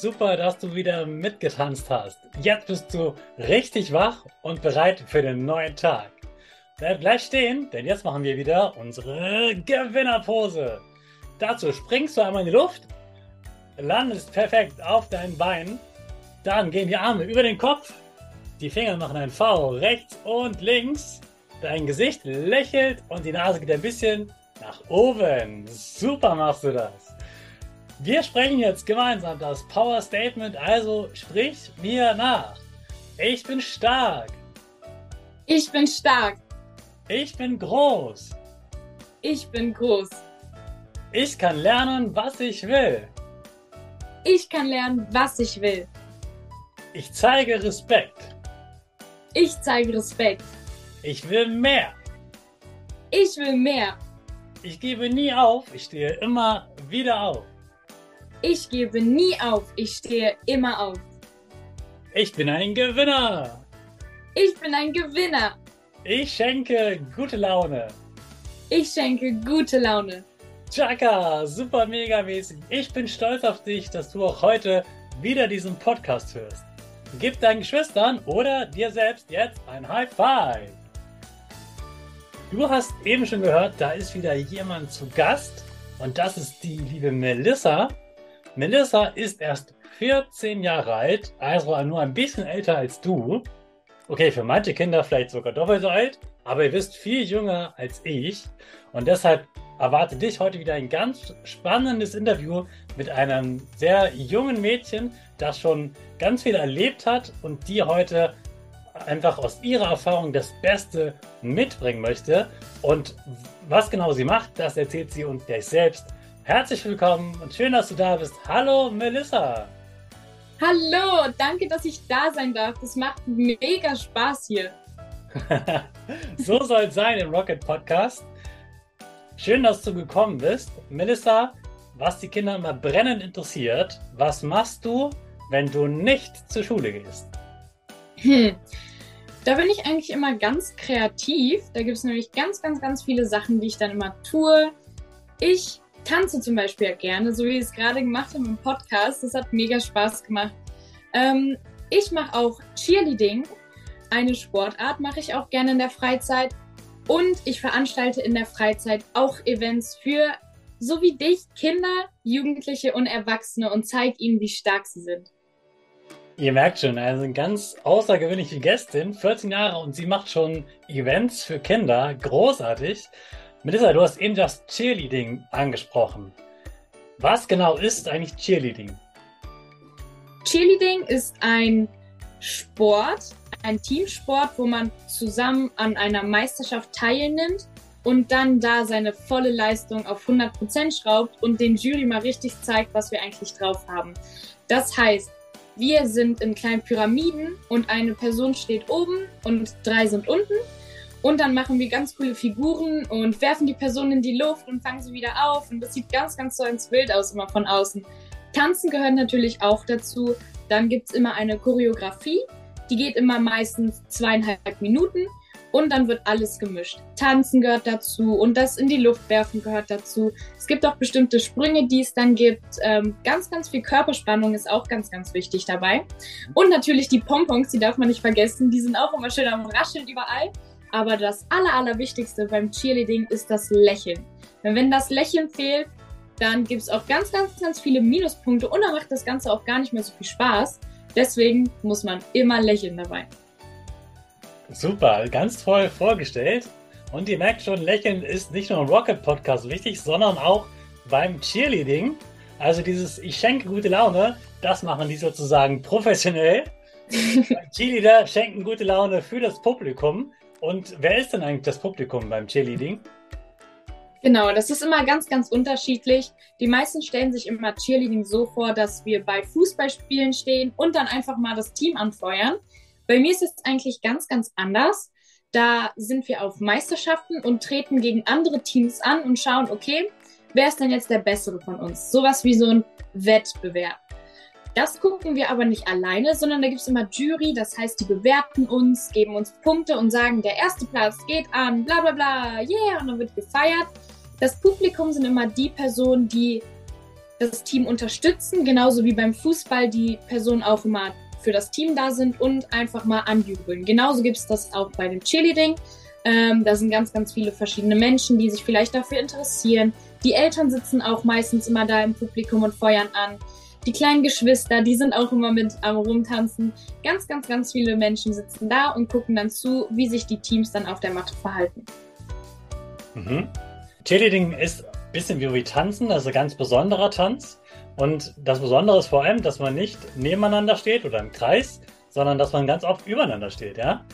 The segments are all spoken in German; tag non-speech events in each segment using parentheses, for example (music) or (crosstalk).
Super, dass du wieder mitgetanzt hast. Jetzt bist du richtig wach und bereit für den neuen Tag. Bleib gleich stehen, denn jetzt machen wir wieder unsere Gewinnerpose. Dazu springst du einmal in die Luft, landest perfekt auf deinen Beinen, dann gehen die Arme über den Kopf, die Finger machen ein V rechts und links, dein Gesicht lächelt und die Nase geht ein bisschen nach oben. Super machst du das. Wir sprechen jetzt gemeinsam das Power Statement, also sprich mir nach. Ich bin stark. Ich bin stark. Ich bin groß. Ich bin groß. Ich kann lernen, was ich will. Ich kann lernen, was ich will. Ich zeige Respekt. Ich zeige Respekt. Ich will mehr. Ich will mehr. Ich gebe nie auf, ich stehe immer wieder auf. Ich gebe nie auf, ich stehe immer auf. Ich bin ein Gewinner. Ich bin ein Gewinner. Ich schenke gute Laune. Ich schenke gute Laune. Chaka, super mega mäßig. Ich bin stolz auf dich, dass du auch heute wieder diesen Podcast hörst. Gib deinen Geschwistern oder dir selbst jetzt ein High Five. Du hast eben schon gehört, da ist wieder jemand zu Gast und das ist die liebe Melissa. Melissa ist erst 14 Jahre alt, also nur ein bisschen älter als du. Okay, für manche Kinder vielleicht sogar doppelt so alt, aber ihr wisst viel jünger als ich. Und deshalb erwarte dich heute wieder ein ganz spannendes Interview mit einem sehr jungen Mädchen, das schon ganz viel erlebt hat und die heute einfach aus ihrer Erfahrung das Beste mitbringen möchte. Und was genau sie macht, das erzählt sie und gleich selbst. Herzlich willkommen und schön, dass du da bist. Hallo Melissa. Hallo, danke, dass ich da sein darf. Das macht mega Spaß hier. (laughs) so soll es sein im Rocket Podcast. Schön, dass du gekommen bist. Melissa, was die Kinder immer brennend interessiert, was machst du, wenn du nicht zur Schule gehst? Hm. Da bin ich eigentlich immer ganz kreativ. Da gibt es nämlich ganz, ganz, ganz viele Sachen, die ich dann immer tue. Ich tanze zum Beispiel gerne, so wie ich es gerade gemacht habe im Podcast. Das hat mega Spaß gemacht. Ähm, ich mache auch Cheerleading. Eine Sportart mache ich auch gerne in der Freizeit. Und ich veranstalte in der Freizeit auch Events für, so wie dich, Kinder, Jugendliche und Erwachsene und zeige ihnen, wie stark sie sind. Ihr merkt schon, also eine ganz außergewöhnliche Gästin, 14 Jahre und sie macht schon Events für Kinder. Großartig. Melissa, du hast eben das Cheerleading angesprochen. Was genau ist eigentlich Cheerleading? Cheerleading ist ein Sport, ein Teamsport, wo man zusammen an einer Meisterschaft teilnimmt und dann da seine volle Leistung auf 100% schraubt und den Jury mal richtig zeigt, was wir eigentlich drauf haben. Das heißt, wir sind in kleinen Pyramiden und eine Person steht oben und drei sind unten und dann machen wir ganz coole Figuren und werfen die Person in die Luft und fangen sie wieder auf. Und das sieht ganz, ganz so ins Bild aus, immer von außen. Tanzen gehört natürlich auch dazu. Dann gibt es immer eine Choreografie. Die geht immer meistens zweieinhalb Minuten. Und dann wird alles gemischt. Tanzen gehört dazu und das in die Luft werfen gehört dazu. Es gibt auch bestimmte Sprünge, die es dann gibt. Ähm, ganz, ganz viel Körperspannung ist auch ganz, ganz wichtig dabei. Und natürlich die Pompons, die darf man nicht vergessen. Die sind auch immer schön am Rascheln überall. Aber das Aller, Allerwichtigste beim Cheerleading ist das Lächeln. Denn wenn das Lächeln fehlt, dann gibt es auch ganz, ganz, ganz viele Minuspunkte und dann macht das Ganze auch gar nicht mehr so viel Spaß. Deswegen muss man immer lächeln dabei. Super, ganz toll vorgestellt. Und ihr merkt schon, Lächeln ist nicht nur im Rocket Podcast wichtig, sondern auch beim Cheerleading. Also dieses Ich schenke gute Laune, das machen die sozusagen professionell. (laughs) Cheerleader schenken gute Laune für das Publikum. Und wer ist denn eigentlich das Publikum beim Cheerleading? Genau, das ist immer ganz, ganz unterschiedlich. Die meisten stellen sich immer Cheerleading so vor, dass wir bei Fußballspielen stehen und dann einfach mal das Team anfeuern. Bei mir ist es eigentlich ganz, ganz anders. Da sind wir auf Meisterschaften und treten gegen andere Teams an und schauen, okay, wer ist denn jetzt der Bessere von uns? Sowas wie so ein Wettbewerb. Das gucken wir aber nicht alleine, sondern da gibt es immer Jury, das heißt, die bewerten uns, geben uns Punkte und sagen, der erste Platz geht an, bla bla bla, yeah, und dann wird gefeiert. Das Publikum sind immer die Personen, die das Team unterstützen, genauso wie beim Fußball die Personen auch immer für das Team da sind und einfach mal anjubeln. Genauso gibt es das auch bei dem Cheerleading. Ähm, da sind ganz, ganz viele verschiedene Menschen, die sich vielleicht dafür interessieren. Die Eltern sitzen auch meistens immer da im Publikum und feuern an. Die kleinen Geschwister, die sind auch immer mit am Rumtanzen. Ganz, ganz, ganz viele Menschen sitzen da und gucken dann zu, wie sich die Teams dann auf der Matte verhalten. Mhm. Cheerleading ist ein bisschen wie Tanzen, also ganz besonderer Tanz. Und das Besondere ist vor allem, dass man nicht nebeneinander steht oder im Kreis, sondern dass man ganz oft übereinander steht, ja?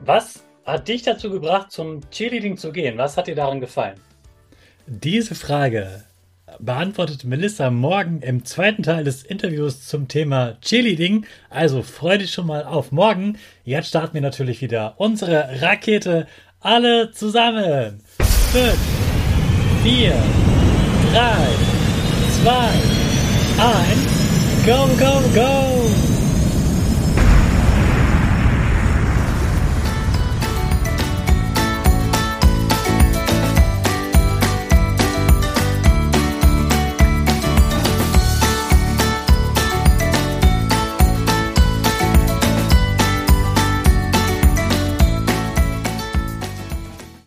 Was hat dich dazu gebracht, zum Cheerleading zu gehen? Was hat dir daran gefallen? Diese Frage beantwortet Melissa morgen im zweiten Teil des Interviews zum Thema Cheerleading. Also freu dich schon mal auf morgen. Jetzt starten wir natürlich wieder unsere Rakete. Alle zusammen. 5, 4, 3, 2, 1. Go, go, go!